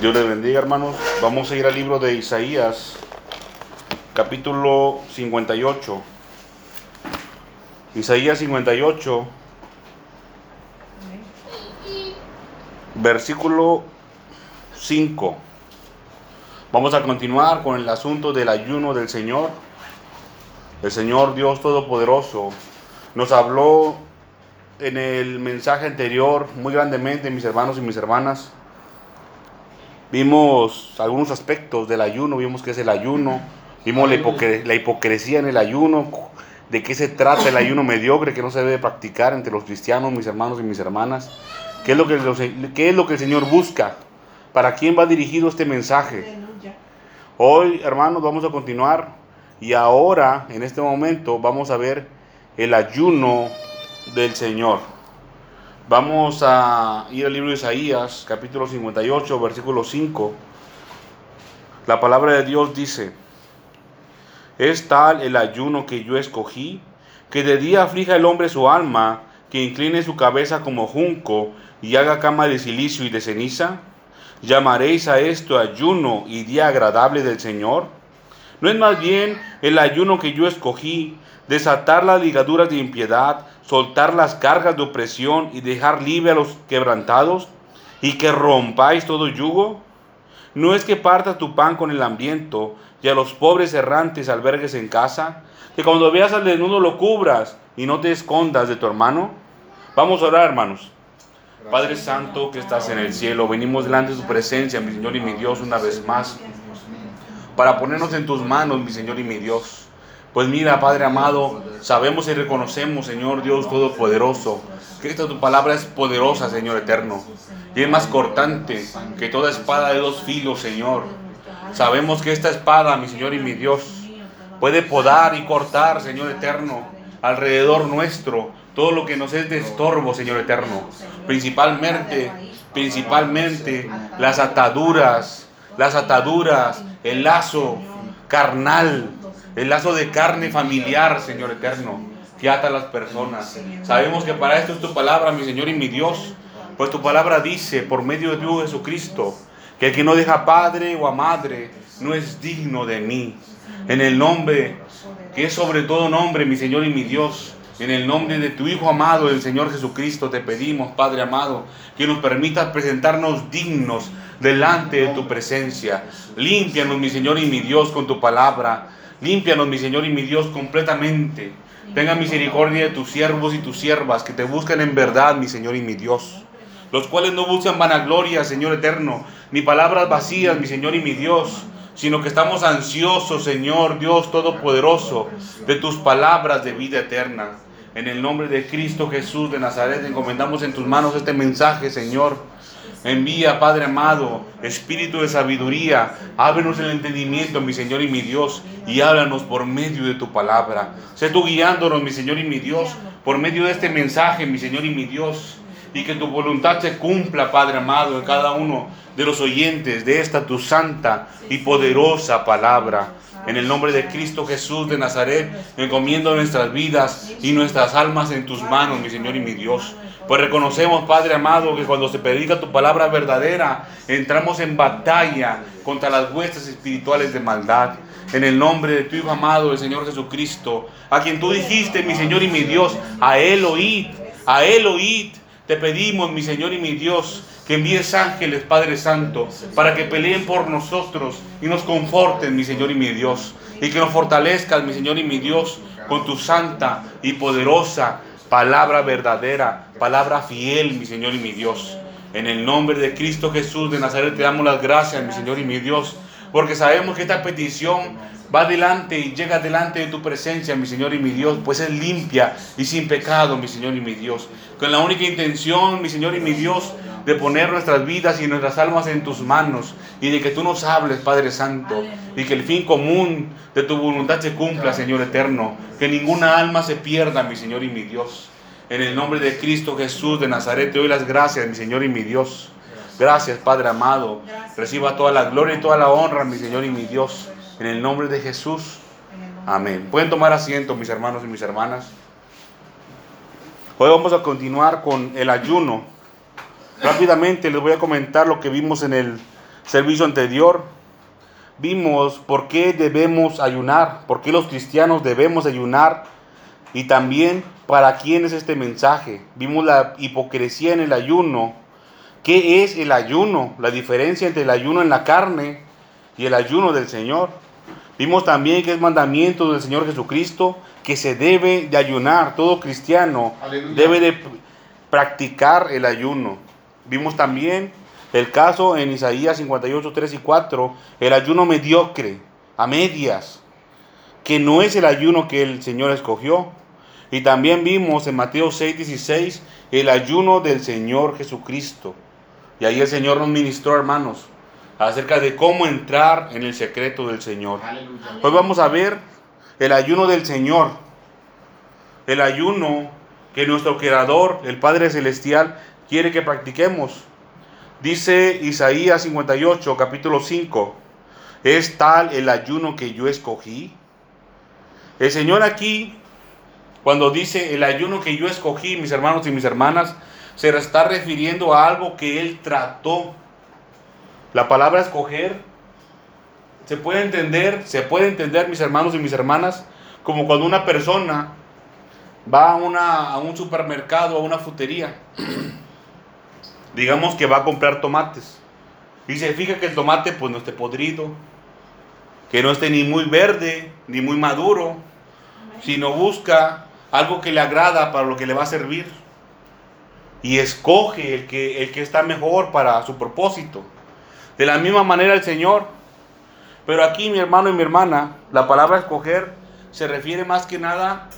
Dios les bendiga, hermanos. Vamos a ir al libro de Isaías, capítulo 58. Isaías 58, versículo 5. Vamos a continuar con el asunto del ayuno del Señor. El Señor Dios Todopoderoso nos habló en el mensaje anterior muy grandemente, mis hermanos y mis hermanas. Vimos algunos aspectos del ayuno, vimos que es el ayuno, vimos la, hipocre- la hipocresía en el ayuno, de qué se trata el ayuno mediocre que no se debe practicar entre los cristianos, mis hermanos y mis hermanas. ¿Qué es lo que, los- qué es lo que el Señor busca? ¿Para quién va dirigido este mensaje? Hoy, hermanos, vamos a continuar y ahora, en este momento, vamos a ver el ayuno del Señor. Vamos a ir al libro de Isaías, capítulo 58, versículo 5. La palabra de Dios dice, es tal el ayuno que yo escogí, que de día aflija el hombre su alma, que incline su cabeza como junco y haga cama de silicio y de ceniza. ¿Llamaréis a esto ayuno y día agradable del Señor? ¿No es más bien el ayuno que yo escogí, desatar las ligaduras de impiedad, soltar las cargas de opresión y dejar libre a los quebrantados, y que rompáis todo yugo? ¿No es que partas tu pan con el hambriento y a los pobres errantes albergues en casa? Que cuando veas al desnudo lo cubras y no te escondas de tu hermano? Vamos a orar, hermanos. Padre Santo que estás en el cielo, venimos delante de tu presencia, mi Señor y mi Dios, una vez más, para ponernos en tus manos, mi Señor y mi Dios. Pues mira, Padre amado, sabemos y reconocemos, Señor Dios Todopoderoso, que esta tu palabra es poderosa, Señor eterno, y es más cortante que toda espada de dos filos, Señor. Sabemos que esta espada, mi Señor y mi Dios, puede podar y cortar, Señor eterno, alrededor nuestro, todo lo que nos es de estorbo, Señor eterno. Principalmente, principalmente las ataduras, las ataduras, el lazo carnal, el lazo de carne familiar, Señor eterno, que ata a las personas. Sabemos que para esto es tu palabra, mi Señor y mi Dios, pues tu palabra dice, por medio de tu Jesucristo, que el que no deja padre o a madre no es digno de mí. En el nombre que es sobre todo nombre, mi Señor y mi Dios, en el nombre de tu Hijo amado, el Señor Jesucristo, te pedimos, Padre amado, que nos permitas presentarnos dignos delante de tu presencia. Límpianos, mi Señor y mi Dios, con tu palabra. Límpianos, mi Señor y mi Dios, completamente. Tenga misericordia de tus siervos y tus siervas que te buscan en verdad, mi Señor y mi Dios. Los cuales no buscan vanagloria, Señor eterno, ni palabras vacías, mi Señor y mi Dios, sino que estamos ansiosos, Señor Dios Todopoderoso, de tus palabras de vida eterna. En el nombre de Cristo Jesús de Nazaret, encomendamos en tus manos este mensaje, Señor. Envía, Padre amado, espíritu de sabiduría, ábrenos el entendimiento, mi Señor y mi Dios, y háblanos por medio de tu palabra. Sé tú guiándonos, mi Señor y mi Dios, por medio de este mensaje, mi Señor y mi Dios, y que tu voluntad se cumpla, Padre amado, en cada uno de los oyentes de esta tu santa y poderosa palabra. En el nombre de Cristo Jesús de Nazaret, encomiendo nuestras vidas y nuestras almas en tus manos, mi Señor y mi Dios. Pues reconocemos, Padre amado, que cuando se predica tu palabra verdadera, entramos en batalla contra las huestes espirituales de maldad. En el nombre de tu Hijo amado, el Señor Jesucristo, a quien tú dijiste, mi Señor y mi Dios, a Él oíd, a Él oíd. Te pedimos, mi Señor y mi Dios, que envíes ángeles, Padre Santo, para que peleen por nosotros y nos conforten, mi Señor y mi Dios. Y que nos fortalezcas, mi Señor y mi Dios, con tu santa y poderosa palabra verdadera, palabra fiel, mi Señor y mi Dios. En el nombre de Cristo Jesús de Nazaret te damos las gracias, mi Señor y mi Dios, porque sabemos que esta petición va adelante y llega delante de tu presencia, mi Señor y mi Dios, pues es limpia y sin pecado, mi Señor y mi Dios. Con la única intención, mi Señor y mi Dios, de poner nuestras vidas y nuestras almas en tus manos y de que tú nos hables, Padre Santo, y que el fin común de tu voluntad se cumpla, Señor eterno, que ninguna alma se pierda, mi Señor y mi Dios. En el nombre de Cristo Jesús de Nazaret te doy las gracias, mi Señor y mi Dios. Gracias, Padre amado. Reciba toda la gloria y toda la honra, mi Señor y mi Dios. En el nombre de Jesús. Amén. Pueden tomar asiento, mis hermanos y mis hermanas. Hoy vamos a continuar con el ayuno. Rápidamente les voy a comentar lo que vimos en el servicio anterior vimos por qué debemos ayunar, por qué los cristianos debemos ayunar y también para quién es este mensaje. Vimos la hipocresía en el ayuno. ¿Qué es el ayuno? La diferencia entre el ayuno en la carne y el ayuno del Señor. Vimos también que es mandamiento del Señor Jesucristo que se debe de ayunar. Todo cristiano debe de practicar el ayuno. Vimos también el caso en Isaías 58, 3 y 4, el ayuno mediocre, a medias, que no es el ayuno que el Señor escogió. Y también vimos en Mateo 6, 16 el ayuno del Señor Jesucristo. Y ahí el Señor nos ministró, hermanos, acerca de cómo entrar en el secreto del Señor. Hoy vamos a ver el ayuno del Señor. El ayuno que nuestro Creador, el Padre Celestial, quiere que practiquemos. Dice Isaías 58, capítulo 5, es tal el ayuno que yo escogí. El Señor aquí, cuando dice el ayuno que yo escogí, mis hermanos y mis hermanas, se está refiriendo a algo que Él trató. La palabra escoger se puede entender, se puede entender, mis hermanos y mis hermanas, como cuando una persona va a, una, a un supermercado, a una frutería digamos que va a comprar tomates y se fija que el tomate pues no esté podrido, que no esté ni muy verde ni muy maduro, sino busca algo que le agrada para lo que le va a servir y escoge el que, el que está mejor para su propósito. De la misma manera el Señor. Pero aquí mi hermano y mi hermana, la palabra escoger se refiere más que nada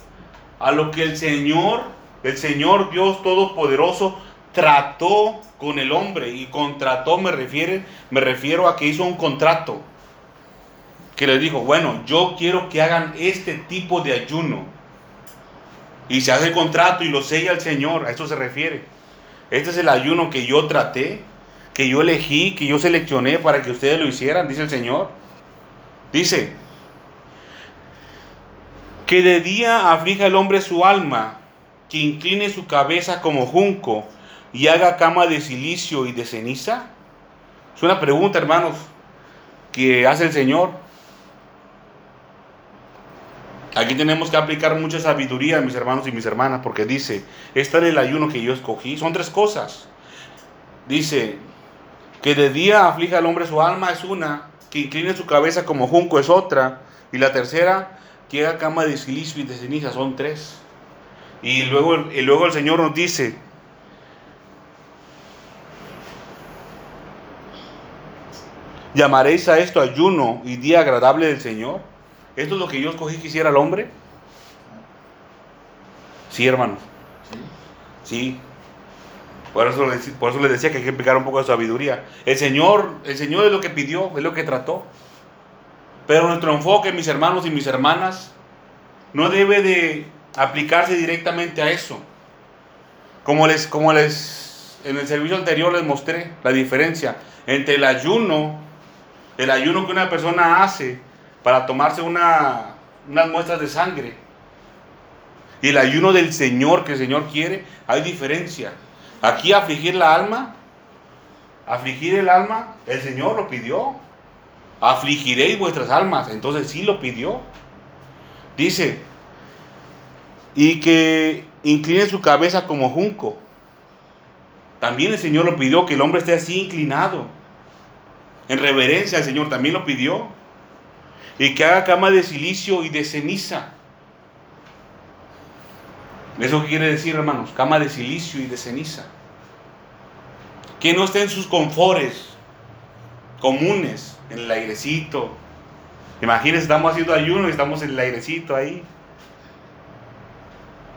a lo que el Señor, el Señor Dios Todopoderoso, trató con el hombre y contrató me refiere me refiero a que hizo un contrato que le dijo, bueno, yo quiero que hagan este tipo de ayuno. Y se hace el contrato y lo sella el Señor, a eso se refiere. Este es el ayuno que yo traté, que yo elegí, que yo seleccioné para que ustedes lo hicieran, dice el Señor. Dice, que de día aflija el hombre su alma, que incline su cabeza como junco y haga cama de silicio y de ceniza? Es una pregunta, hermanos, que hace el Señor. Aquí tenemos que aplicar mucha sabiduría, mis hermanos y mis hermanas, porque dice, este es el ayuno que yo escogí. Son tres cosas. Dice, que de día aflija al hombre su alma es una, que incline su cabeza como junco es otra, y la tercera, que haga cama de silicio y de ceniza, son tres. Y luego, y luego el Señor nos dice, ¿Llamaréis a esto ayuno y día agradable del Señor? ¿Esto es lo que yo escogí que hiciera el hombre? Sí, hermanos. Sí. Por eso, por eso les decía que hay que explicar un poco de sabiduría. El Señor, el Señor es lo que pidió, es lo que trató. Pero nuestro enfoque, mis hermanos y mis hermanas, no debe de aplicarse directamente a eso. Como les, como les en el servicio anterior les mostré la diferencia entre el ayuno el ayuno que una persona hace para tomarse una, unas muestras de sangre y el ayuno del Señor que el Señor quiere, hay diferencia. Aquí afligir la alma, afligir el alma, el Señor lo pidió. Afligiréis vuestras almas, entonces sí lo pidió. Dice, y que incline su cabeza como junco. También el Señor lo pidió, que el hombre esté así inclinado en reverencia al Señor, también lo pidió. Y que haga cama de silicio y de ceniza. ¿Eso qué quiere decir, hermanos? Cama de silicio y de ceniza. Que no esté en sus confores comunes, en el airecito. Imagínense, estamos haciendo ayuno y estamos en el airecito ahí.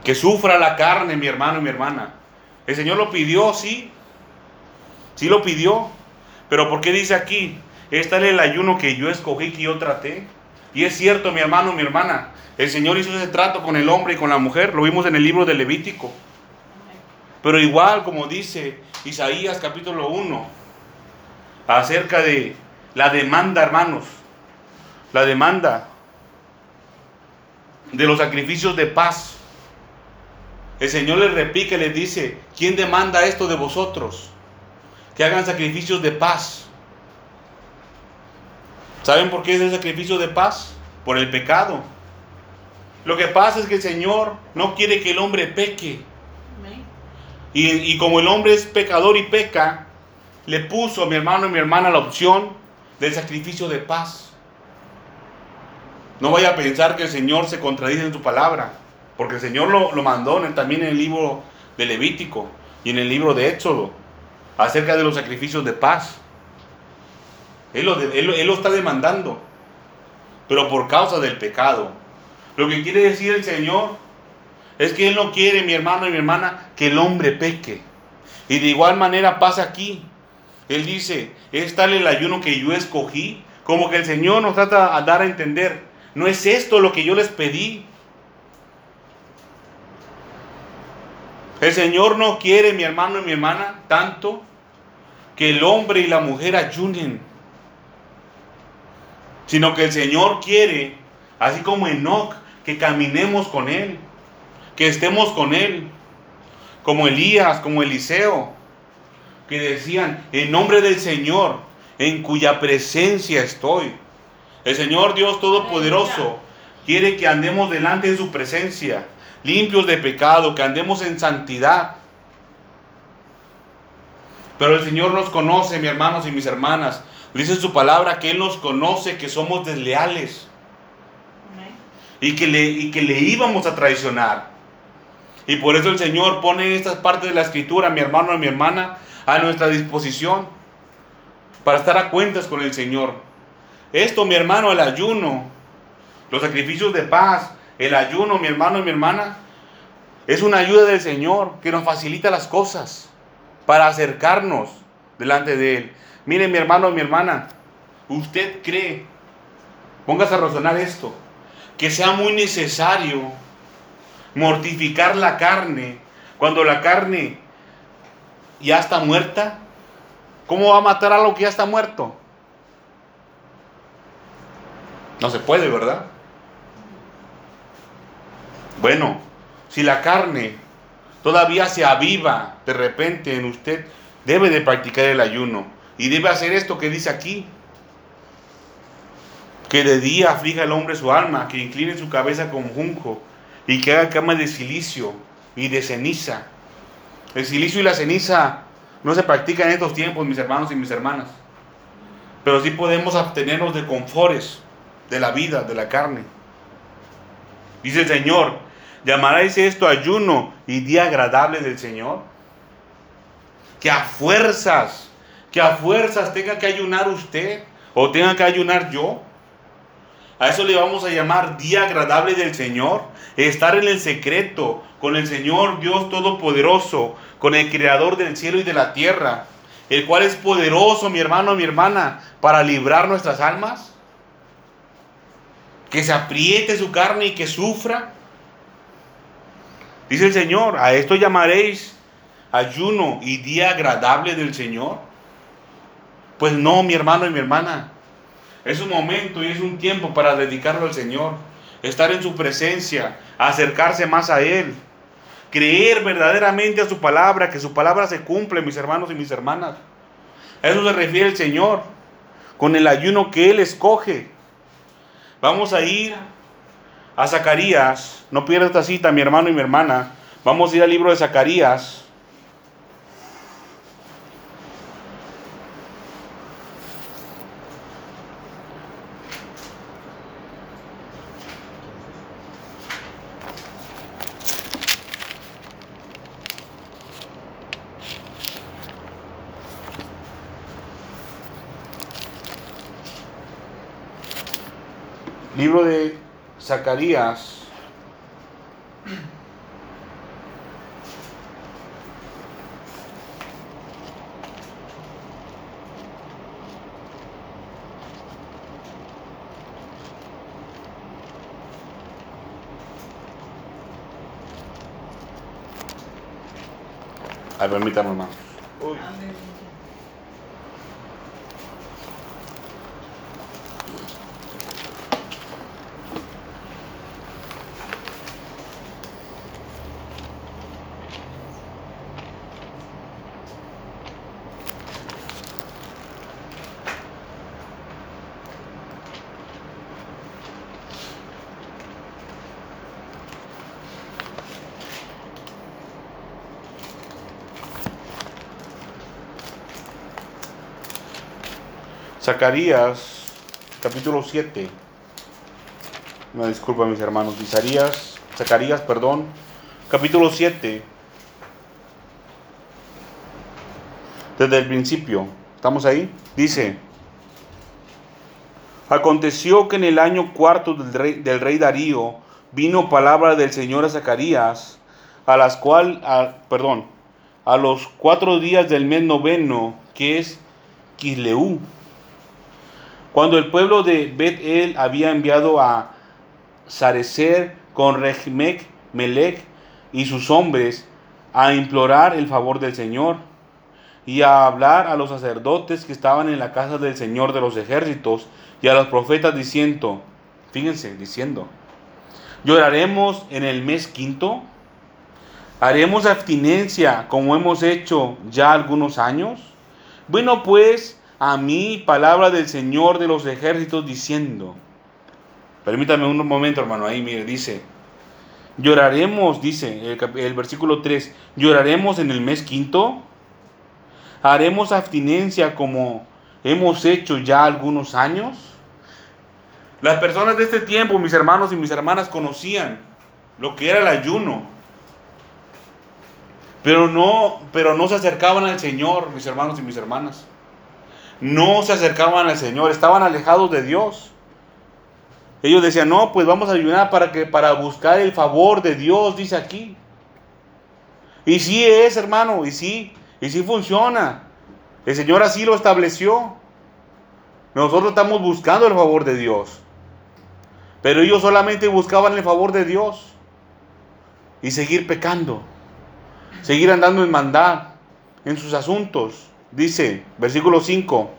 Que sufra la carne, mi hermano y mi hermana. El Señor lo pidió, sí. Sí lo pidió. Pero ¿por qué dice aquí? Este es el ayuno que yo escogí, que yo traté. Y es cierto, mi hermano, mi hermana, el Señor hizo ese trato con el hombre y con la mujer. Lo vimos en el libro de Levítico. Pero igual, como dice Isaías capítulo 1, acerca de la demanda, hermanos, la demanda de los sacrificios de paz. El Señor les repique, les dice, ¿quién demanda esto de vosotros? que hagan sacrificios de paz. ¿Saben por qué es el sacrificio de paz? Por el pecado. Lo que pasa es que el Señor no quiere que el hombre peque. Y, y, como el hombre es pecador y peca, le puso a mi hermano y mi hermana la opción del sacrificio de paz. No vaya a pensar que el Señor se contradice en su palabra, porque el Señor lo, lo mandó también en el libro de Levítico y en el libro de Éxodo, acerca de los sacrificios de paz. Él lo, está demandando, pero por causa del pecado. Lo que quiere decir el Señor es que Él no quiere, mi hermano y mi hermana, que el hombre peque. Y de igual manera pasa aquí. Él dice, es tal el ayuno que yo escogí, como que el Señor nos trata a dar a entender, no es esto lo que yo les pedí. El Señor no quiere, mi hermano y mi hermana, tanto que el hombre y la mujer ayunen, sino que el Señor quiere, así como Enoch, que caminemos con Él, que estemos con Él, como Elías, como Eliseo, que decían, en nombre del Señor, en cuya presencia estoy. El Señor Dios Todopoderoso quiere que andemos delante de su presencia, limpios de pecado, que andemos en santidad. Pero el Señor nos conoce, mis hermanos y mis hermanas. Dice su palabra que Él nos conoce, que somos desleales. Y que, le, y que le íbamos a traicionar. Y por eso el Señor pone estas partes de la escritura, mi hermano y mi hermana, a nuestra disposición para estar a cuentas con el Señor. Esto, mi hermano, el ayuno, los sacrificios de paz, el ayuno, mi hermano y mi hermana, es una ayuda del Señor que nos facilita las cosas para acercarnos delante de Él. Mire, mi hermano mi hermana, usted cree, póngase a razonar esto, que sea muy necesario mortificar la carne cuando la carne ya está muerta. ¿Cómo va a matar a algo que ya está muerto? No se puede, ¿verdad? Bueno, si la carne todavía se aviva de repente en usted, debe de practicar el ayuno y debe hacer esto que dice aquí. Que de día aflija el hombre su alma, que incline su cabeza como junco y que haga cama de silicio y de ceniza el silicio y la ceniza no se practican en estos tiempos, mis hermanos y mis hermanas. Pero sí podemos abstenernos de confores de la vida, de la carne. Dice el Señor, ¿llamaráis esto ayuno y día agradable del Señor? Que a fuerzas, que a fuerzas tenga que ayunar usted o tenga que ayunar yo. A eso le vamos a llamar día agradable del Señor. Estar en el secreto con el Señor Dios Todopoderoso, con el Creador del cielo y de la tierra, el cual es poderoso, mi hermano, mi hermana, para librar nuestras almas. Que se apriete su carne y que sufra. Dice el Señor, a esto llamaréis ayuno y día agradable del Señor. Pues no, mi hermano y mi hermana. Es un momento y es un tiempo para dedicarlo al Señor, estar en su presencia, acercarse más a Él, creer verdaderamente a su palabra, que su palabra se cumple, mis hermanos y mis hermanas. A eso se refiere el Señor, con el ayuno que Él escoge. Vamos a ir a Zacarías, no pierdas esta cita, mi hermano y mi hermana. Vamos a ir al libro de Zacarías. Libro de Zacarías. Ay, permítame, hermano. Uy. Zacarías, capítulo 7. Una disculpa, mis hermanos. Zacarías, perdón, capítulo 7. Desde el principio. ¿Estamos ahí? Dice. Aconteció que en el año cuarto del rey, del rey Darío vino palabra del Señor a Zacarías, a las cual, perdón, a los cuatro días del mes noveno, que es Kisleú, cuando el pueblo de Bet-El había enviado a Sarecer con Regmec, Melech y sus hombres a implorar el favor del Señor y a hablar a los sacerdotes que estaban en la casa del Señor de los ejércitos y a los profetas diciendo, fíjense, diciendo, lloraremos en el mes quinto, haremos abstinencia como hemos hecho ya algunos años. Bueno, pues a mí palabra del Señor de los ejércitos diciendo, permítame un momento hermano, ahí mire, dice, lloraremos, dice el, versículo 3, lloraremos en el mes quinto, haremos abstinencia como hemos hecho ya algunos años. Las personas de este tiempo, mis hermanos y mis hermanas, conocían lo que era el ayuno. Pero no, pero no se acercaban al Señor, mis hermanos y mis hermanas. No se acercaban al Señor, estaban alejados de Dios. Ellos decían, no, pues vamos a ayunar para, que, para buscar el favor de Dios, dice aquí. Y sí es, hermano, y sí, y sí funciona. El Señor así lo estableció. Nosotros estamos buscando el favor de Dios. Pero ellos solamente buscaban el favor de Dios y seguir pecando, seguir andando en maldad en sus asuntos. Dice, versículo 5,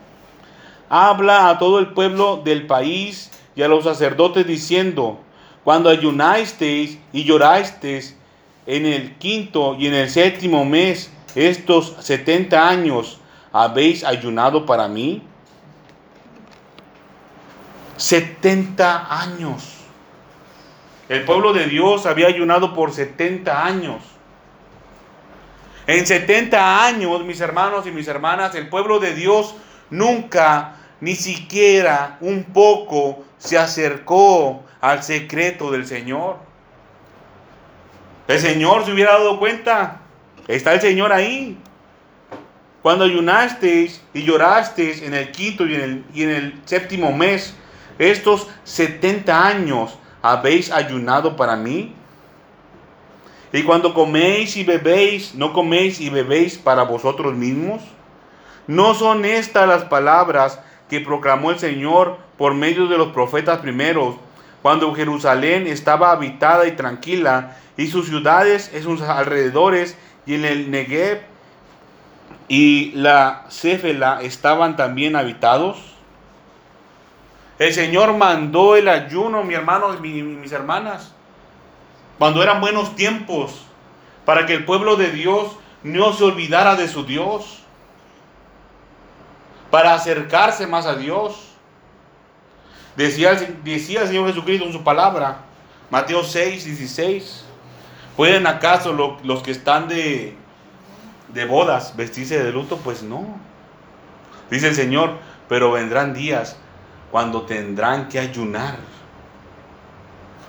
habla a todo el pueblo del país y a los sacerdotes diciendo, cuando ayunasteis y llorasteis en el quinto y en el séptimo mes, estos 70 años, ¿habéis ayunado para mí? 70 años. El pueblo de Dios había ayunado por 70 años. En 70 años, mis hermanos y mis hermanas, el pueblo de Dios nunca, ni siquiera un poco, se acercó al secreto del Señor. El Señor se hubiera dado cuenta. Está el Señor ahí. Cuando ayunasteis y llorasteis en el quinto y en el, y en el séptimo mes, estos 70 años habéis ayunado para mí. Y cuando coméis y bebéis, ¿no coméis y bebéis para vosotros mismos? ¿No son estas las palabras que proclamó el Señor por medio de los profetas primeros, cuando Jerusalén estaba habitada y tranquila, y sus ciudades en sus alrededores y en el Negev y la Céfela estaban también habitados? El Señor mandó el ayuno, mi hermano y mis hermanas, cuando eran buenos tiempos, para que el pueblo de Dios no se olvidara de su Dios, para acercarse más a Dios. Decía, el Señor Jesucristo en su palabra, Mateo 6, 16. ¿Pueden acaso los que están de, de bodas vestirse de luto? Pues no. Dice el Señor, pero vendrán días cuando tendrán que ayunar.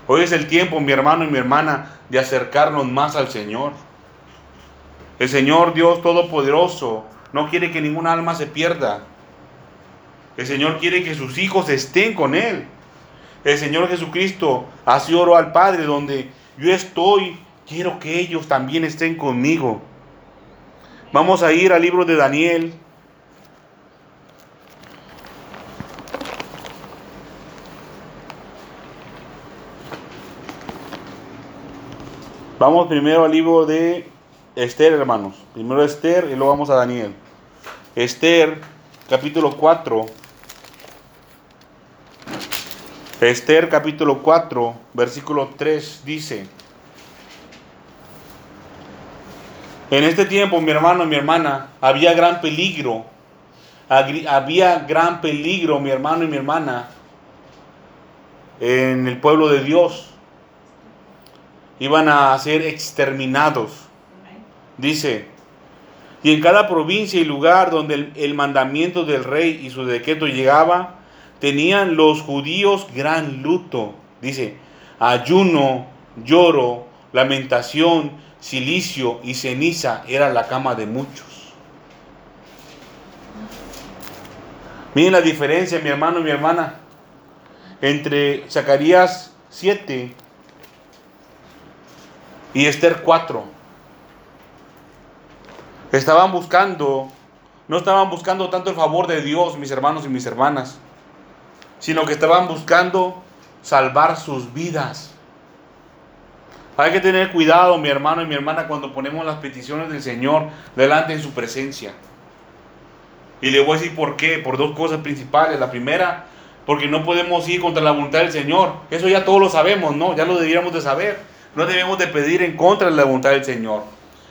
Hoy es el tiempo, mi hermano y mi hermana, de acercarnos más al Señor. El Señor Dios Todopoderoso no quiere que ninguna alma se pierda. El Señor quiere que sus hijos estén con Él. El Señor Jesucristo así oró al Padre, donde yo estoy, quiero que ellos también estén conmigo. Vamos a ir al libro de Daniel, Vamos primero al libro de Esther, hermanos. Primero Esther y luego vamos a Daniel. Esther, capítulo 4. Esther, capítulo 4, versículo 3 dice. En este tiempo, mi hermano y mi hermana, había gran peligro. Había gran peligro, mi hermano y mi hermana, en el pueblo de Dios iban a ser exterminados. Dice, Y en cada provincia y lugar donde el, mandamiento del rey y su decreto llegaba, tenían los judíos gran luto. Dice, ayuno, lloro, lamentación, silicio y ceniza era la cama de muchos. Miren la diferencia, mi hermano y mi hermana, entre Zacarías 7 y Esther 4. Estaban buscando, no estaban buscando tanto el favor de Dios, mis hermanos y mis hermanas, sino que estaban buscando salvar sus vidas. Hay que tener cuidado, mi hermano y mi hermana, cuando ponemos las peticiones del Señor delante en su presencia. Y le voy a decir por qué, por dos cosas principales. La primera, porque no podemos ir contra la voluntad del Señor. Eso ya todos lo sabemos, ¿no? Ya lo debiéramos de saber. No debemos de pedir en contra de la voluntad del Señor.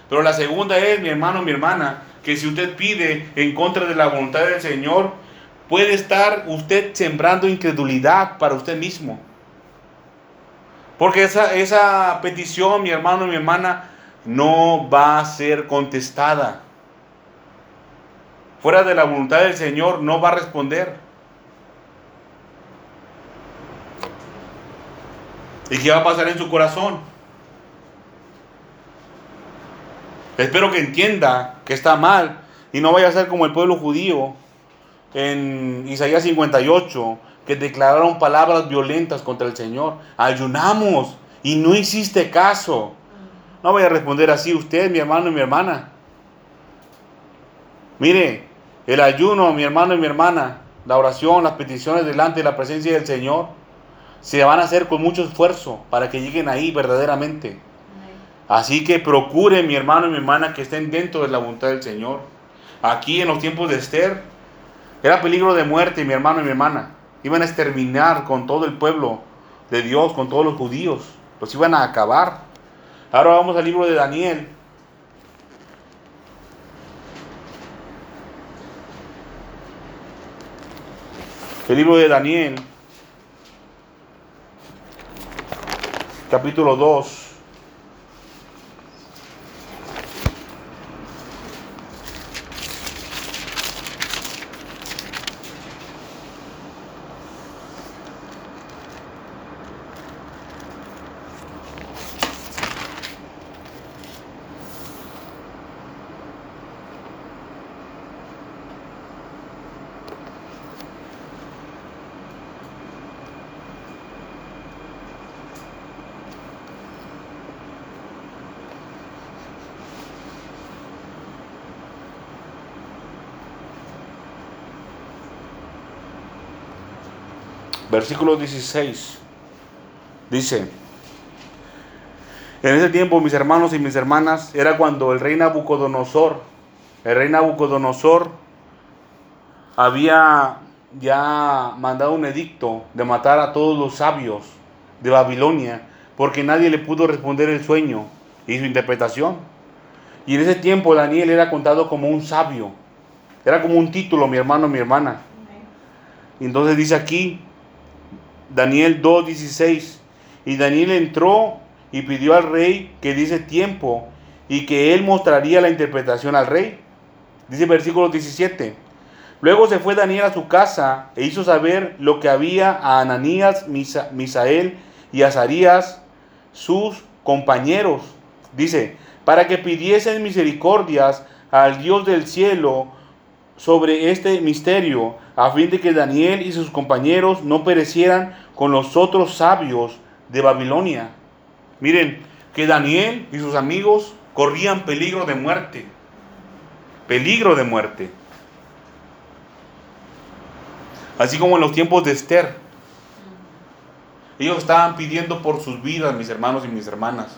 Pero la segunda es, mi hermano, mi hermana, que si usted pide en contra de la voluntad del Señor, puede estar usted sembrando incredulidad para usted mismo. Porque esa, esa petición, mi hermano, mi hermana, no va a ser contestada fuera de la voluntad del Señor, no va a responder. ¿Y qué va a pasar en su corazón? Espero que entienda que está mal y no vaya a ser como el pueblo judío en Isaías 58, que declararon palabras violentas contra el Señor. Ayunamos y no hiciste caso. No vaya a responder así usted, mi hermano y mi hermana. Mire, el ayuno, mi hermano y mi hermana, la oración, las peticiones delante de la presencia del Señor, se van a hacer con mucho esfuerzo para que lleguen ahí verdaderamente. Así que procure, mi hermano y mi hermana, que estén dentro de la voluntad del Señor. Aquí en los tiempos de Esther, era peligro de muerte, mi hermano y mi hermana. Iban a exterminar con todo el pueblo de Dios, con todos los judíos. Los iban a acabar. Ahora vamos al libro de Daniel. El libro de Daniel, capítulo 2. Versículo 16. Dice, en ese tiempo mis hermanos y mis hermanas, era cuando el rey Nabucodonosor, el rey Nabucodonosor había ya mandado un edicto de matar a todos los sabios de Babilonia, porque nadie le pudo responder el sueño y su interpretación. Y en ese tiempo Daniel era contado como un sabio, era como un título, mi hermano, mi hermana. Y entonces dice aquí, Daniel 2.16. Y Daniel entró y pidió al rey que diese tiempo y que él mostraría la interpretación al rey. Dice versículo 17. Luego se fue Daniel a su casa e hizo saber lo que había a Ananías, Misael y Azarías, sus compañeros. Dice, para que pidiesen misericordias al Dios del cielo sobre este misterio, a fin de que Daniel y sus compañeros no perecieran con los otros sabios de Babilonia. Miren, que Daniel y sus amigos corrían peligro de muerte. Peligro de muerte. Así como en los tiempos de Esther. Ellos estaban pidiendo por sus vidas, mis hermanos y mis hermanas.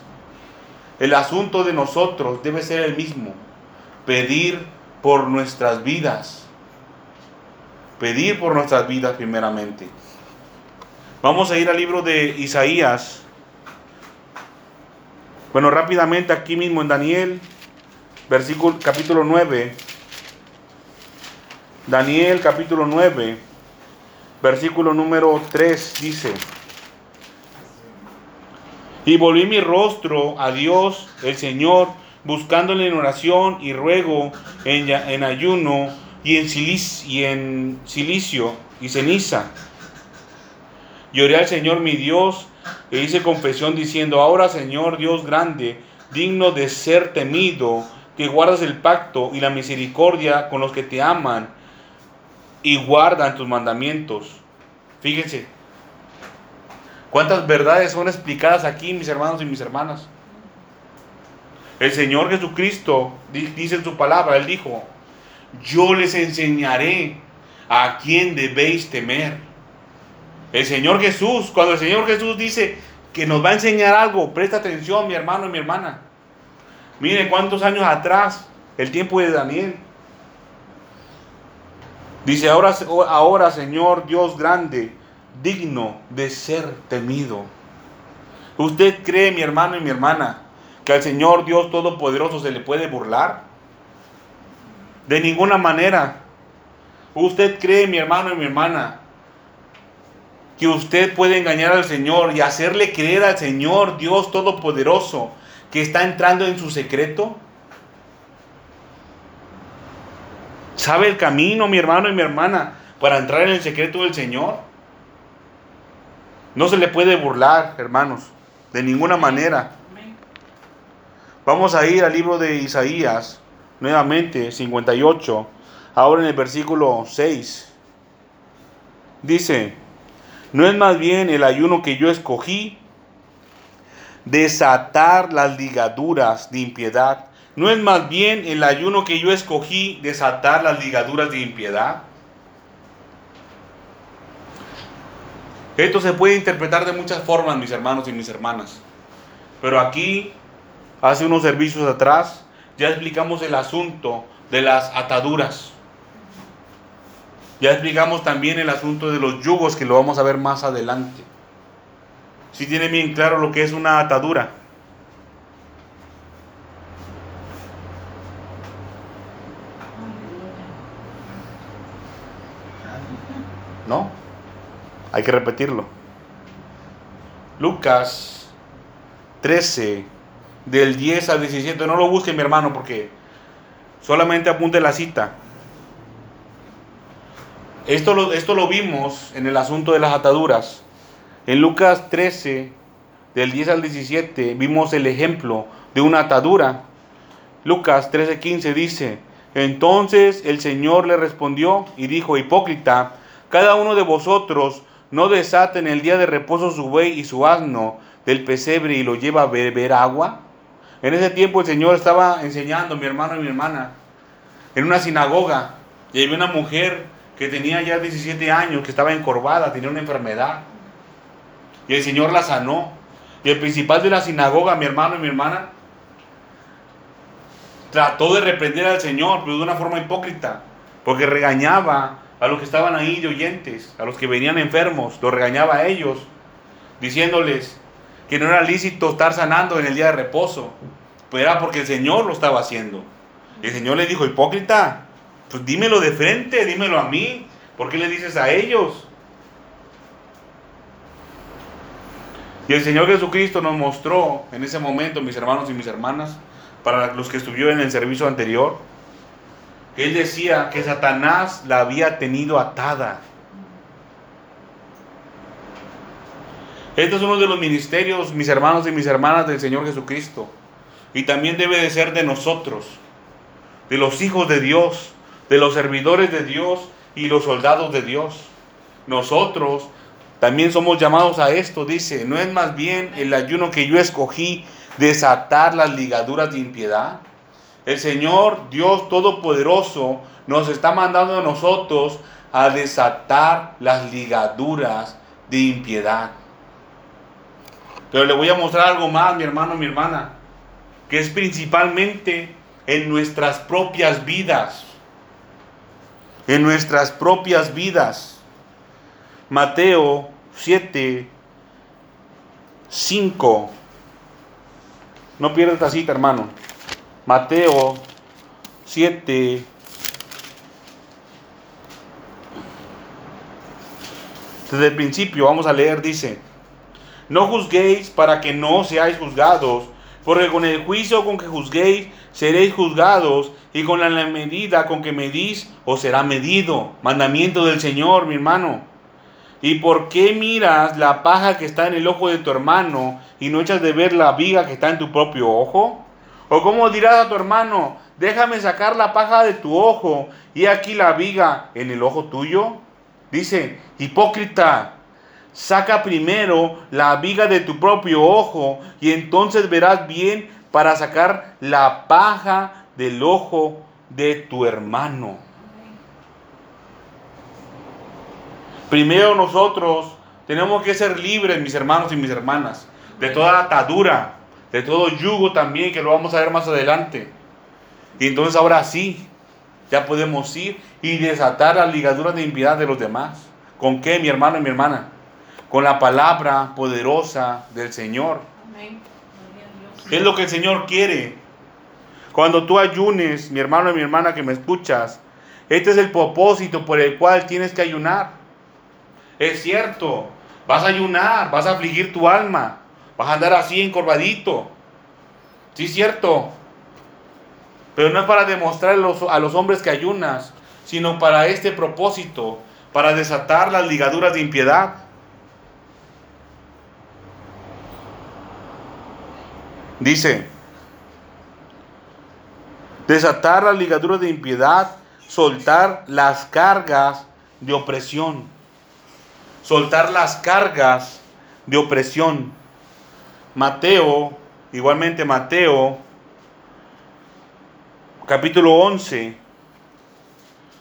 El asunto de nosotros debe ser el mismo. Pedir por nuestras vidas. Pedir por nuestras vidas primeramente. Vamos a ir al libro de Isaías. Bueno, rápidamente aquí mismo en Daniel, versículo capítulo 9. Daniel capítulo 9, versículo número 3 dice, y volví mi rostro a Dios, el Señor, buscándole en oración y ruego, en, en ayuno y en, silicio, y en silicio y ceniza. Lloré al Señor mi Dios e hice confesión diciendo, ahora Señor Dios grande, digno de ser temido, que guardas el pacto y la misericordia con los que te aman y guardan tus mandamientos. Fíjense, cuántas verdades son explicadas aquí, mis hermanos y mis hermanas. El Señor Jesucristo dice en su palabra, Él dijo, yo les enseñaré a quién debéis temer. El Señor Jesús, cuando el Señor Jesús dice que nos va a enseñar algo, presta atención mi hermano y mi hermana. Miren cuántos años atrás, el tiempo de Daniel. Dice, ahora, ahora Señor Dios grande, digno de ser temido. ¿Usted cree, mi hermano y mi hermana, que al Señor Dios Todopoderoso se le puede burlar? De ninguna manera. ¿Usted cree, mi hermano y mi hermana, que usted puede engañar al Señor y hacerle creer al Señor Dios Todopoderoso que está entrando en su secreto? ¿Sabe el camino, mi hermano y mi hermana, para entrar en el secreto del Señor? No se le puede burlar, hermanos, de ninguna manera. Vamos a ir al libro de Isaías, nuevamente, 58, ahora en el versículo 6. Dice, ¿no es más bien el ayuno que yo escogí desatar las ligaduras de impiedad. ¿No es más bien el ayuno que yo escogí desatar las ligaduras de impiedad? Esto se puede interpretar de muchas formas, mis hermanos y mis hermanas. Pero aquí, hace unos servicios atrás, ya explicamos el asunto de las ataduras. Ya explicamos también el asunto de los yugos, que lo vamos a ver más adelante si tiene bien claro lo que es una atadura. ¿No? Hay que repetirlo. Lucas 13, del 10 al 17. No lo busque mi hermano porque solamente apunte la cita. Esto lo, esto lo vimos en el asunto de las ataduras. En Lucas 13, del 10 al 17, vimos el ejemplo de una atadura. Lucas 13:15 dice, entonces el Señor le respondió y dijo, hipócrita, cada uno de vosotros no desata en el día de reposo su buey y su asno del pesebre y lo lleva a beber agua. En ese tiempo el Señor estaba enseñando, mi hermano y mi hermana, en una sinagoga, y había una mujer que tenía ya 17 años, que estaba encorvada, tenía una enfermedad. Y el Señor la sanó. Y el principal de la sinagoga, mi hermano y mi hermana, trató de reprender al Señor, pero de una forma hipócrita, porque regañaba a los que estaban ahí de oyentes, a los que venían enfermos, los regañaba a ellos, diciéndoles que no era lícito estar sanando en el día de reposo, pero era porque el Señor lo estaba haciendo. El Señor le dijo, hipócrita, pues dímelo de frente, dímelo a mí, ¿por qué le dices a ellos? Y el Señor Jesucristo nos mostró en ese momento, mis hermanos y mis hermanas, para los que estuvieron en el servicio anterior, que Él decía que Satanás la había tenido atada. Este es uno de los ministerios, mis hermanos y mis hermanas del Señor Jesucristo. Y también debe de ser de nosotros, de los hijos de Dios, de los servidores de Dios y los soldados de Dios. Nosotros también somos llamados a esto, dice, ¿no es más bien el ayuno que yo escogí desatar las ligaduras de impiedad? El Señor Dios Todopoderoso nos está mandando a nosotros a desatar las ligaduras de impiedad. Pero le voy a mostrar algo más, mi hermano, mi hermana, que es principalmente en nuestras propias vidas. En nuestras propias vidas. Mateo 7, 5. No pierdas esta cita, hermano. Mateo 7. Desde el principio vamos a leer, dice, no juzguéis para que no seáis juzgados, porque con el juicio con que juzguéis seréis juzgados y con la medida con que medís os será medido. Mandamiento del Señor, mi hermano. ¿Y por qué miras la paja que está en el ojo de tu hermano y no echas de ver la viga que está en tu propio ojo? ¿O cómo dirás a tu hermano, déjame sacar la paja de tu ojo y aquí la viga en el ojo tuyo? Dice, hipócrita, saca primero la viga de tu propio ojo y entonces verás bien para sacar la paja del ojo de tu hermano. Primero nosotros tenemos que ser libres, mis hermanos y mis hermanas, de toda atadura, de todo yugo también, que lo vamos a ver más adelante. Y entonces ahora sí, ya podemos ir y desatar las ligaduras de impiedad de los demás. ¿Con qué, mi hermano y mi hermana? Con la palabra poderosa del Señor. Es lo que el Señor quiere. Cuando tú ayunes, mi hermano y mi hermana que me escuchas, este es el propósito por el cual tienes que ayunar. Es cierto, vas a ayunar, vas a afligir tu alma, vas a andar así encorvadito. Sí, es cierto. Pero no es para demostrar a los hombres que ayunas, sino para este propósito, para desatar las ligaduras de impiedad. Dice, desatar las ligaduras de impiedad, soltar las cargas de opresión. Soltar las cargas de opresión. Mateo, igualmente Mateo, capítulo 11.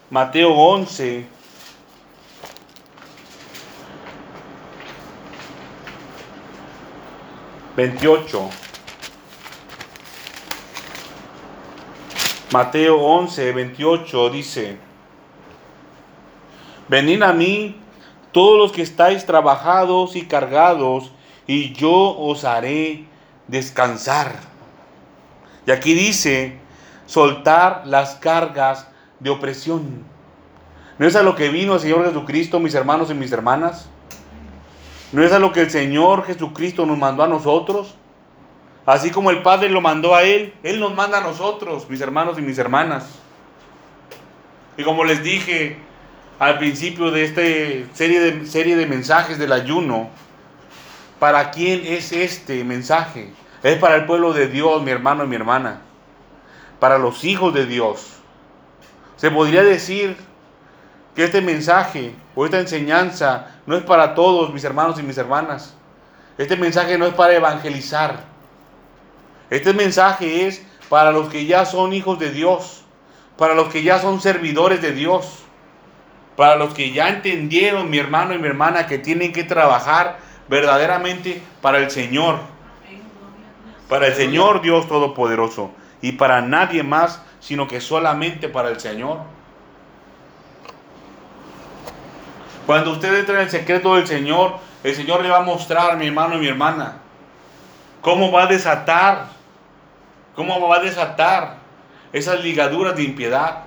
Mateo 11. Veintiocho. Mateo 11, 28 dice, venid a mí todos los que estáis trabajados y cargados, y yo os haré descansar. Y aquí dice, soltar las cargas de opresión. ¿No es a lo que vino el Señor Jesucristo, mis hermanos y mis hermanas? ¿No es a lo que el Señor Jesucristo nos mandó a nosotros? Así como el Padre lo mandó a Él, Él nos manda a nosotros, mis hermanos y mis hermanas. Y como les dije al principio de esta serie de, serie de mensajes del ayuno, ¿para quién es este mensaje? Es para el pueblo de Dios, mi hermano y mi hermana. Para los hijos de Dios. Se podría decir que este mensaje o esta enseñanza no es para todos, mis hermanos y mis hermanas. Este mensaje no es para evangelizar. Este mensaje es para los que ya son hijos de Dios, para los que ya son servidores de Dios, para los que ya entendieron, mi hermano y mi hermana, que tienen que trabajar verdaderamente para el Señor, para el Señor Dios Todopoderoso y para nadie más, sino que solamente para el Señor. Cuando usted entra en el secreto del Señor, el Señor le va a mostrar, mi hermano y mi hermana, cómo va a desatar ¿Cómo va a desatar esas ligaduras de impiedad?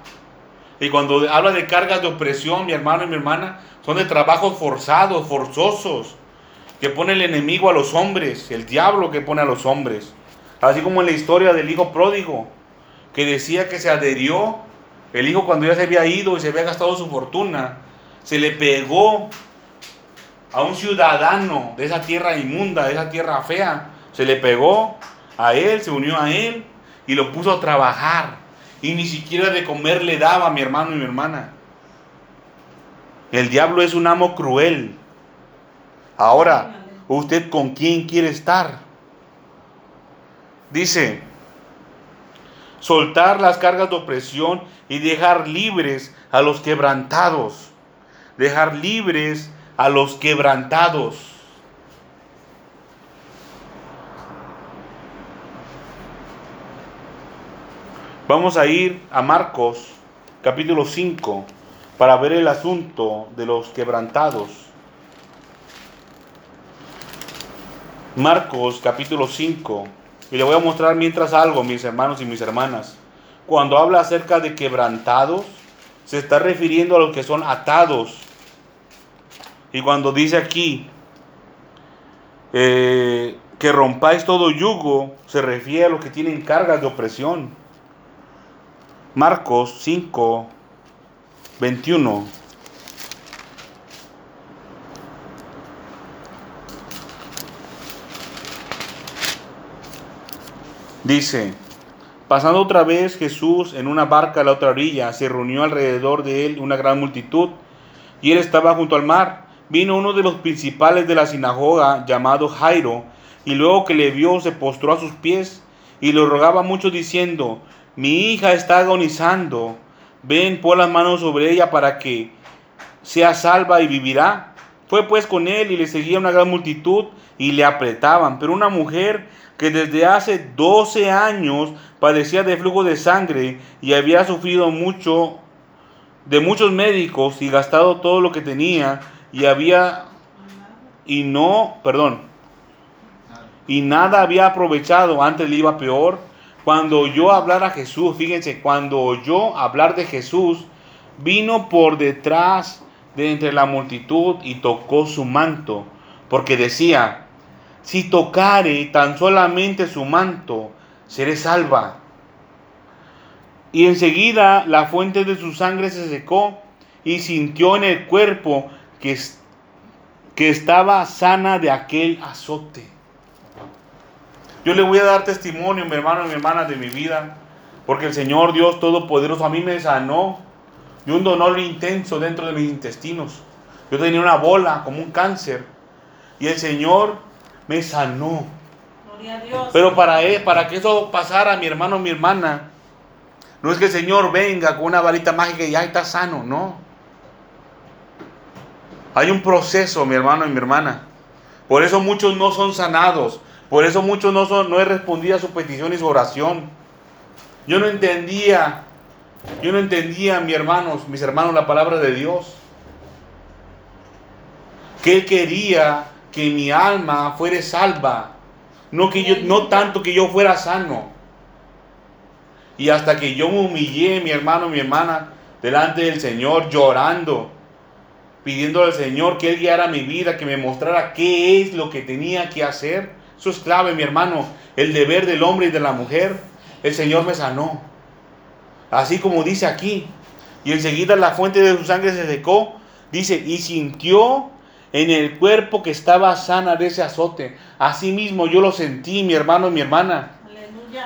Y cuando habla de cargas de opresión, mi hermano y mi hermana, son de trabajos forzados, forzosos, que pone el enemigo a los hombres, el diablo que pone a los hombres. Así como en la historia del hijo pródigo, que decía que se adherió, el hijo cuando ya se había ido y se había gastado su fortuna, se le pegó a un ciudadano de esa tierra inmunda, de esa tierra fea, se le pegó a él, se unió a él y lo puso a trabajar. Y ni siquiera de comer le daba a mi hermano y mi hermana. El diablo es un amo cruel. Ahora, ¿usted con quién quiere estar? Dice, soltar las cargas de opresión y dejar libres a los quebrantados. Dejar libres a los quebrantados. Vamos a ir a Marcos capítulo 5 para ver el asunto de los quebrantados. Marcos capítulo 5. Y le voy a mostrar mientras algo, mis hermanos y mis hermanas. Cuando habla acerca de quebrantados, se está refiriendo a los que son atados. Y cuando dice aquí eh, que rompáis todo yugo, se refiere a los que tienen cargas de opresión. Marcos 5, 21. Dice, pasando otra vez Jesús en una barca a la otra orilla, se reunió alrededor de él una gran multitud, y él estaba junto al mar. Vino uno de los principales de la sinagoga, llamado Jairo, y luego que le vio se postró a sus pies y le rogaba mucho diciendo, mi hija está agonizando, ven, pon las manos sobre ella para que sea salva y vivirá. Fue pues con él y le seguía una gran multitud y le apretaban, pero una mujer que desde hace 12 años padecía de flujo de sangre y había sufrido mucho de muchos médicos y gastado todo lo que tenía y había y no, perdón, y nada había aprovechado, antes le iba peor. Cuando yo hablar a Jesús, fíjense, cuando yo hablar de Jesús, vino por detrás de entre la multitud y tocó su manto, porque decía, si tocare tan solamente su manto, seré salva. Y enseguida la fuente de su sangre se secó y sintió en el cuerpo que, que estaba sana de aquel azote. Yo le voy a dar testimonio, mi hermano y mi hermana, de mi vida, porque el Señor Dios Todopoderoso a mí me sanó de un dolor intenso dentro de mis intestinos. Yo tenía una bola, como un cáncer, y el Señor me sanó. Pero para, él, para que eso pasara, mi hermano, mi hermana, no es que el Señor venga con una varita mágica y ya está sano, no. Hay un proceso, mi hermano y mi hermana. Por eso muchos no son sanados. Por eso muchos no, son, no he respondido a su petición y su oración. Yo no entendía, yo no entendía, mis hermanos, mis hermanos, la palabra de Dios. Que Él quería que mi alma fuera salva. No, que yo, no tanto que yo fuera sano. Y hasta que yo me humillé, mi hermano, mi hermana, delante del Señor, llorando, pidiendo al Señor que Él guiara mi vida, que me mostrara qué es lo que tenía que hacer. Eso es clave, mi hermano. El deber del hombre y de la mujer. El Señor me sanó. Así como dice aquí. Y enseguida la fuente de su sangre se secó. Dice, y sintió en el cuerpo que estaba sana de ese azote. Así mismo yo lo sentí, mi hermano y mi hermana.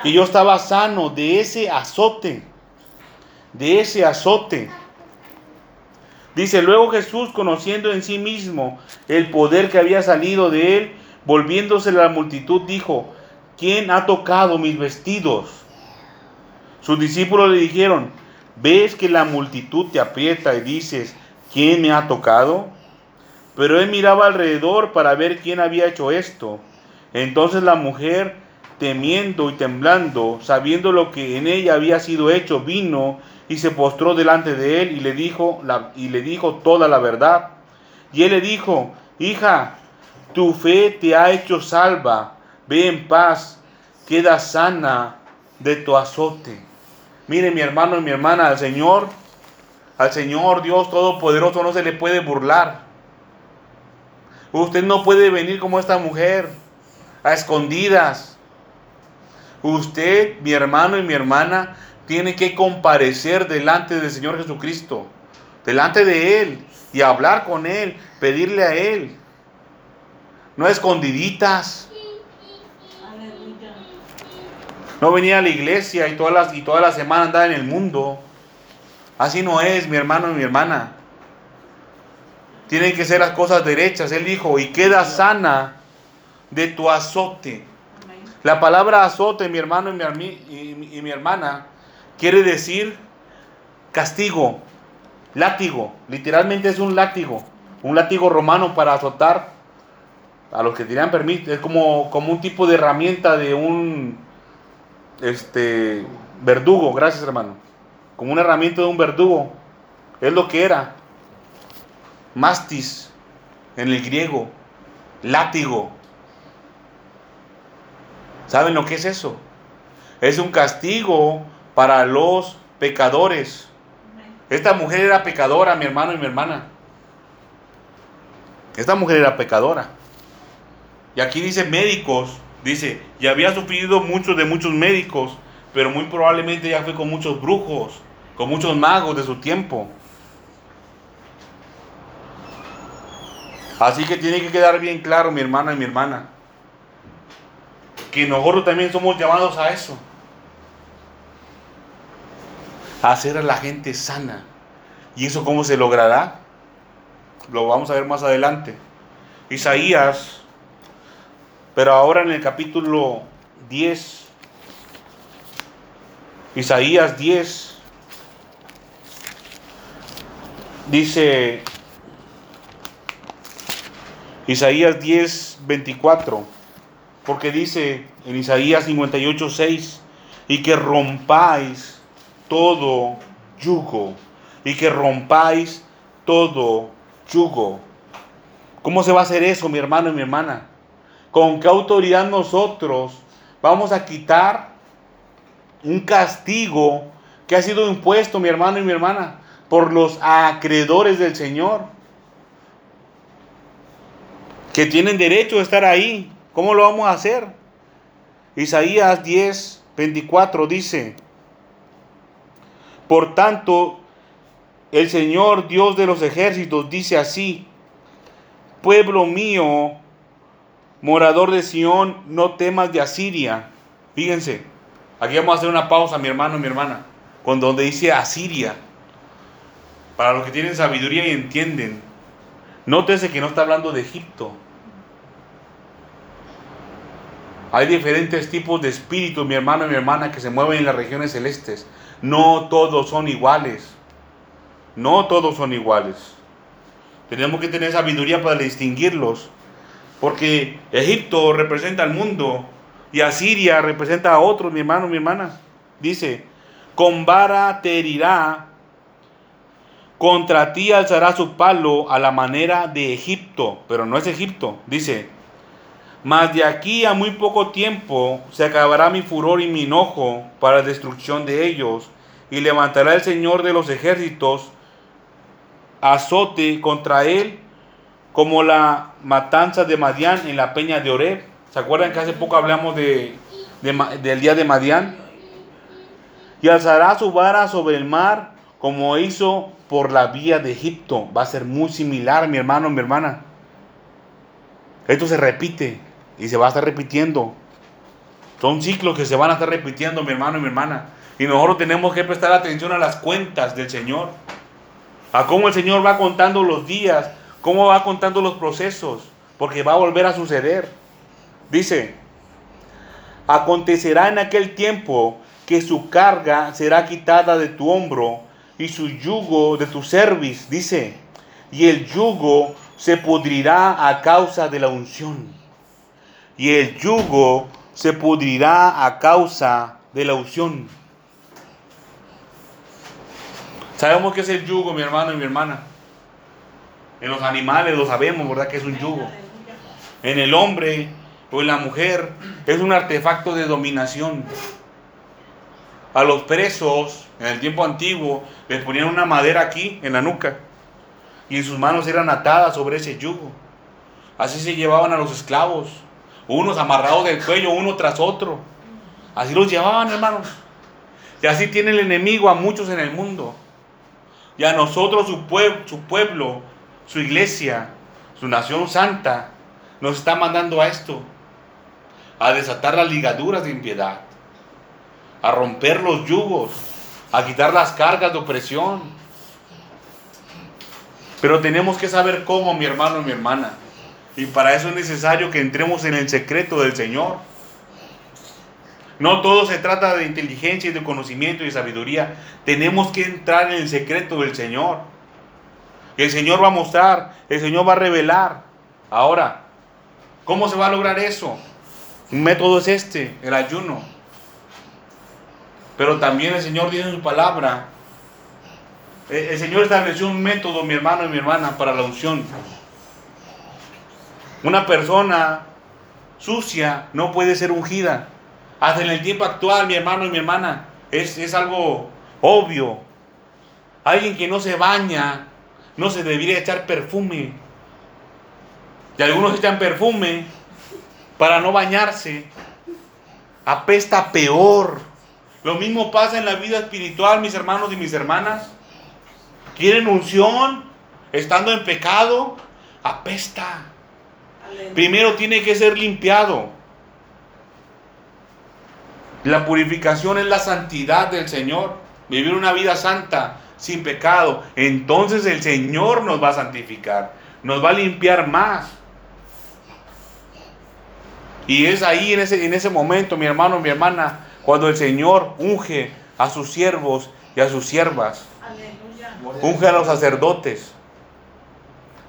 Que yo estaba sano de ese azote. De ese azote. Dice, luego Jesús, conociendo en sí mismo el poder que había salido de él, Volviéndose la multitud dijo, ¿quién ha tocado mis vestidos? Sus discípulos le dijeron, ¿ves que la multitud te aprieta y dices, ¿quién me ha tocado? Pero él miraba alrededor para ver quién había hecho esto. Entonces la mujer, temiendo y temblando, sabiendo lo que en ella había sido hecho, vino y se postró delante de él y le dijo, y le dijo toda la verdad. Y él le dijo, hija, tu fe te ha hecho salva. Ve en paz, queda sana de tu azote. Mire mi hermano y mi hermana, al Señor, al Señor Dios Todopoderoso no se le puede burlar. Usted no puede venir como esta mujer, a escondidas. Usted, mi hermano y mi hermana, tiene que comparecer delante del Señor Jesucristo, delante de Él, y hablar con Él, pedirle a Él no escondiditas. No venía a la iglesia y todas las, y toda la semana andaba en el mundo. Así no es, mi hermano y mi hermana. Tienen que ser las cosas derechas. Él dijo, y queda sana de tu azote. La palabra azote, mi hermano y mi, y mi hermana, quiere decir castigo, látigo. Literalmente es un látigo. Un látigo romano para azotar a los que tiran permiso, es como, como un tipo de herramienta de un este verdugo, gracias hermano, como una herramienta de un verdugo, es lo que era, mastis en el griego, látigo. ¿Saben lo que es eso? Es un castigo para los pecadores. Esta mujer era pecadora, mi hermano y mi hermana. Esta mujer era pecadora. Y aquí dice médicos, dice, y había sufrido muchos de muchos médicos, pero muy probablemente ya fue con muchos brujos, con muchos magos de su tiempo. Así que tiene que quedar bien claro, mi hermana y mi hermana, que nosotros también somos llamados a eso. A hacer a la gente sana. ¿Y eso cómo se logrará? Lo vamos a ver más adelante. Isaías, pero ahora en el capítulo 10, Isaías 10, dice Isaías 10, 24, porque dice en Isaías 58, 6, y que rompáis todo yugo, y que rompáis todo yugo. ¿Cómo se va a hacer eso, mi hermano y mi hermana? ¿Con qué autoridad nosotros vamos a quitar un castigo que ha sido impuesto, mi hermano y mi hermana, por los acreedores del Señor? que tienen derecho a estar ahí. ¿Cómo lo vamos a hacer? Isaías 10, 24 dice, por tanto, el Señor Dios de los ejércitos dice así, pueblo mío, morador de Sión, no temas de Asiria. Fíjense, aquí vamos a hacer una pausa, mi hermano mi hermana, con donde dice Asiria. Para los que tienen sabiduría y entienden, nótese que no está hablando de Egipto, Hay diferentes tipos de espíritus, mi hermano y mi hermana, que se mueven en las regiones celestes. No todos son iguales. No todos son iguales. Tenemos que tener sabiduría para distinguirlos. Porque Egipto representa al mundo y Asiria representa a otros, mi hermano, mi hermana. Dice, con vara te herirá, contra ti alzará su palo a la manera de Egipto, pero no es Egipto. Dice, mas de aquí a muy poco tiempo se acabará mi furor y mi enojo para la destrucción de ellos, y levantará el Señor de los ejércitos azote contra él como la matanza de Madián en la peña de Oreb. ¿Se acuerdan que hace poco hablamos de, del día de Madián? Y alzará su vara sobre el mar como hizo por la vía de Egipto. Va a ser muy similar, mi hermano, mi hermana. Esto se repite. Y se va a estar repitiendo. Son ciclos que se van a estar repitiendo, mi hermano y mi hermana. Y nosotros tenemos que prestar atención a las cuentas del Señor. A cómo el Señor va contando los días, cómo va contando los procesos, porque va a volver a suceder. Dice, acontecerá en aquel tiempo que su carga será quitada de tu hombro y su yugo de tu cerviz, dice, y el yugo se pudrirá a causa de la unción y el yugo se pudrirá a causa de la unción. Sabemos que es el yugo, mi hermano y mi hermana. En los animales lo sabemos, ¿verdad? Que es un yugo. En el hombre o en la mujer es un artefacto de dominación. A los presos en el tiempo antiguo les ponían una madera aquí en la nuca y en sus manos eran atadas sobre ese yugo. Así se llevaban a los esclavos unos amarrados del cuello, uno tras otro. Así los llevaban, hermanos. Y así tiene el enemigo a muchos en el mundo. Y a nosotros, su, su pueblo, su iglesia, su nación santa, nos está mandando a esto. A desatar las ligaduras de impiedad. A romper los yugos. A quitar las cargas de opresión. Pero tenemos que saber cómo, mi hermano y mi hermana. Y para eso es necesario que entremos en el secreto del Señor. No todo se trata de inteligencia y de conocimiento y de sabiduría. Tenemos que entrar en el secreto del Señor. El Señor va a mostrar, el Señor va a revelar. Ahora, ¿cómo se va a lograr eso? Un método es este, el ayuno. Pero también el Señor dice en su palabra, el Señor estableció un método, mi hermano y mi hermana, para la unción. Una persona sucia no puede ser ungida. Hasta en el tiempo actual, mi hermano y mi hermana, es, es algo obvio. Alguien que no se baña, no se debería echar perfume. Y algunos echan perfume para no bañarse. Apesta peor Lo mismo pasa en la vida espiritual, mis hermanos y mis hermanas. Quieren unción, estando en pecado, apesta. Primero tiene que ser limpiado. La purificación es la santidad del Señor. Vivir una vida santa, sin pecado. Entonces el Señor nos va a santificar. Nos va a limpiar más. Y es ahí en ese, en ese momento, mi hermano, mi hermana, cuando el Señor unge a sus siervos y a sus siervas. Unge a los sacerdotes.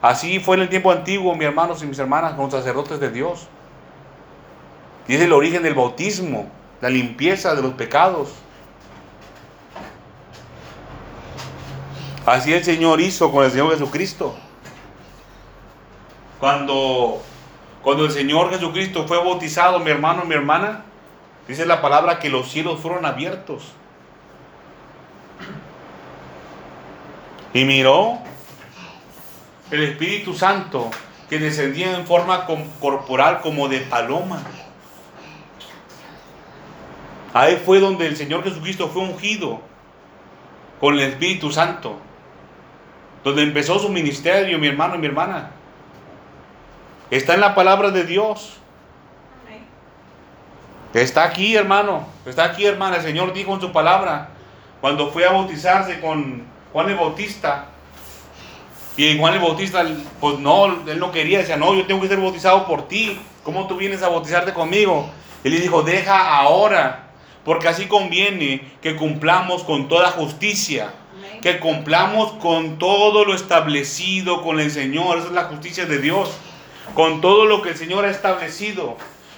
Así fue en el tiempo antiguo, mis hermanos y mis hermanas, con los sacerdotes de Dios. Y es el origen del bautismo, la limpieza de los pecados. Así el Señor hizo con el Señor Jesucristo. Cuando, cuando el Señor Jesucristo fue bautizado, mi hermano, mi hermana, dice la palabra que los cielos fueron abiertos. Y miró el Espíritu Santo que descendía en forma corporal como de paloma. Ahí fue donde el Señor Jesucristo fue ungido con el Espíritu Santo. Donde empezó su ministerio, mi hermano y mi hermana. Está en la palabra de Dios. Está aquí, hermano. Está aquí, hermana. El Señor dijo en su palabra, cuando fue a bautizarse con Juan el Bautista, y Juan el Bautista, pues no, él no quería, decía, no, yo tengo que ser bautizado por ti. ¿Cómo tú vienes a bautizarte conmigo? Él le dijo, deja ahora, porque así conviene que cumplamos con toda justicia, que cumplamos con todo lo establecido con el Señor. Esa es la justicia de Dios, con todo lo que el Señor ha establecido.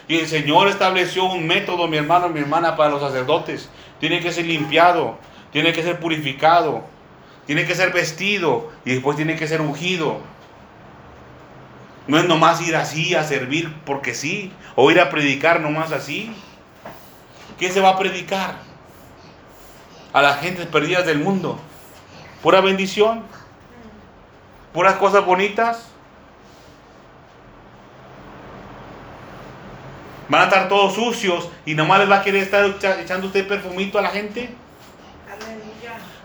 Y el Señor estableció un método, mi hermano, mi hermana, para los sacerdotes. Tiene que ser limpiado, tiene que ser purificado tiene que ser vestido y después tiene que ser ungido. No es nomás ir así a servir porque sí, o ir a predicar nomás así. ¿Qué se va a predicar? A las gentes perdidas del mundo. Pura bendición. Puras cosas bonitas. Van a estar todos sucios y nomás les va a querer estar echando usted perfumito a la gente.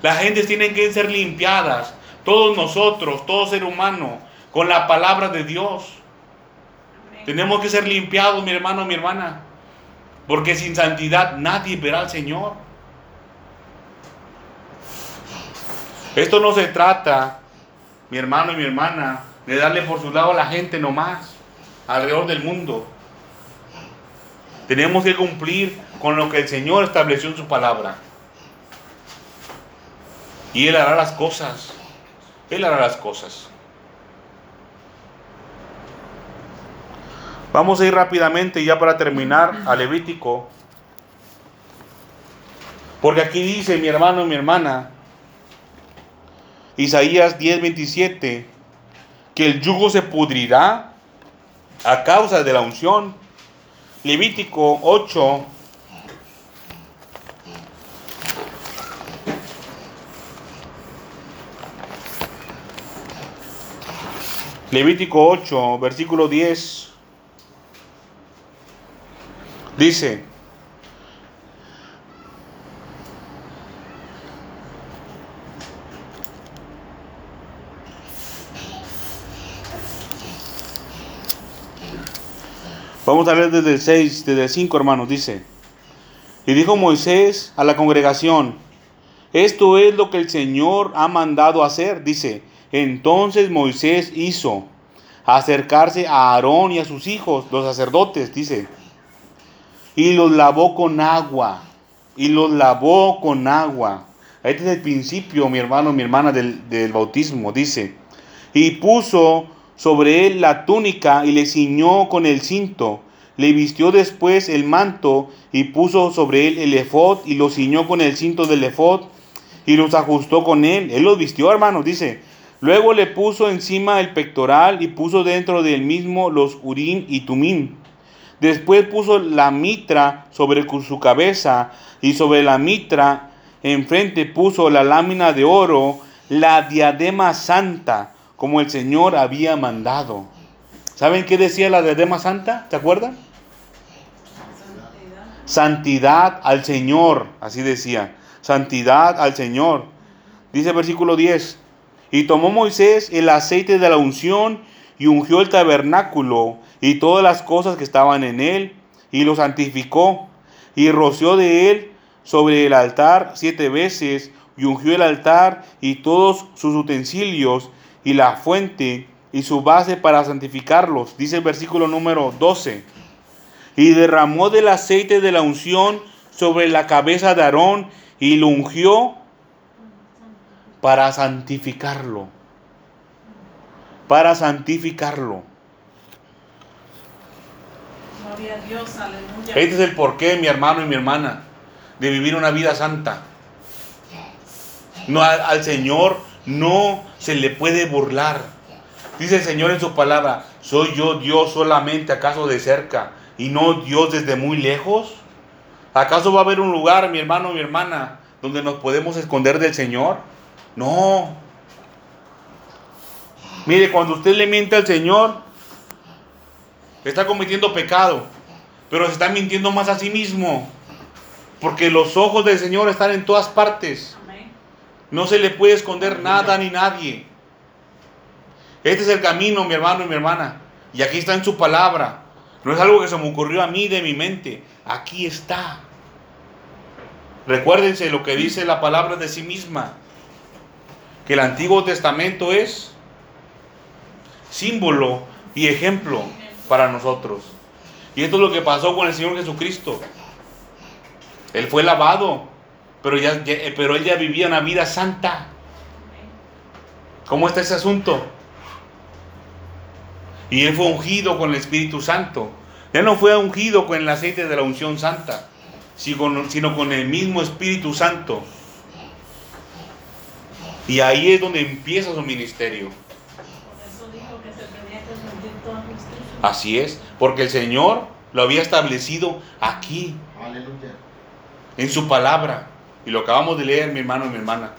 Las gentes tienen que ser limpiadas. Todos nosotros, todo ser humano, con la palabra de Dios. Tenemos que ser limpiados, mi hermano, mi hermana. Porque sin santidad nadie verá al Señor. Esto no se trata, mi hermano y mi hermana, de darle por su lado a la gente nomás, alrededor del mundo. Tenemos que cumplir con lo que el Señor estableció en su palabra. Y Él hará las cosas. Él hará las cosas. Vamos a ir rápidamente ya para terminar a Levítico. Porque aquí dice mi hermano y mi hermana, Isaías 10:27, que el yugo se pudrirá a causa de la unción. Levítico 8, Levítico 8, versículo 10. Dice, Vamos a ver desde el 6, desde el 5, hermanos, dice. Y dijo Moisés a la congregación, esto es lo que el Señor ha mandado hacer, dice, entonces Moisés hizo acercarse a Aarón y a sus hijos, los sacerdotes, dice, y los lavó con agua, y los lavó con agua. Este es el principio, mi hermano, mi hermana, del, del bautismo, dice, y puso sobre él la túnica y le ciñó con el cinto. Le vistió después el manto y puso sobre él el efod y lo ciñó con el cinto del efod y los ajustó con él. Él los vistió, hermanos, dice. Luego le puso encima el pectoral y puso dentro del mismo los urín y tumín. Después puso la mitra sobre su cabeza y sobre la mitra enfrente puso la lámina de oro, la diadema santa, como el Señor había mandado. ¿Saben qué decía la diadema santa? ¿Se acuerdan? santidad al Señor, así decía, santidad al Señor. Dice el versículo 10, y tomó Moisés el aceite de la unción y ungió el tabernáculo y todas las cosas que estaban en él, y lo santificó, y roció de él sobre el altar siete veces, y ungió el altar y todos sus utensilios, y la fuente y su base para santificarlos. Dice el versículo número 12. Y derramó del aceite de la unción sobre la cabeza de Aarón y lo ungió para santificarlo. Para santificarlo. Gloria a Dios, aleluya. Este es el porqué, mi hermano y mi hermana, de vivir una vida santa. No al, al Señor no se le puede burlar. Dice el Señor en su palabra, ¿soy yo Dios solamente acaso de cerca y no Dios desde muy lejos? ¿Acaso va a haber un lugar, mi hermano, mi hermana, donde nos podemos esconder del Señor? No. Mire, cuando usted le miente al Señor, está cometiendo pecado, pero se está mintiendo más a sí mismo, porque los ojos del Señor están en todas partes. No se le puede esconder nada ni nadie. Este es el camino, mi hermano y mi hermana. Y aquí está en su palabra. No es algo que se me ocurrió a mí de mi mente. Aquí está. Recuérdense lo que dice la palabra de sí misma. Que el Antiguo Testamento es símbolo y ejemplo para nosotros. Y esto es lo que pasó con el Señor Jesucristo. Él fue lavado, pero, ya, ya- pero él ya vivía una vida santa. ¿Cómo está ese asunto? Y él fue ungido con el Espíritu Santo. Él no fue ungido con el aceite de la unción santa, sino, con el mismo Espíritu Santo. Y ahí es donde empieza su ministerio. Así es, porque el Señor lo había establecido aquí, en su palabra. Y lo acabamos de leer, mi hermano y mi hermana.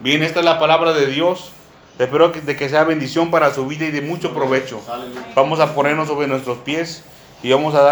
Bien, esta es la palabra de Dios. Espero que, de que sea bendición para su vida y de mucho provecho. Vamos a ponernos sobre nuestros pies y vamos a dar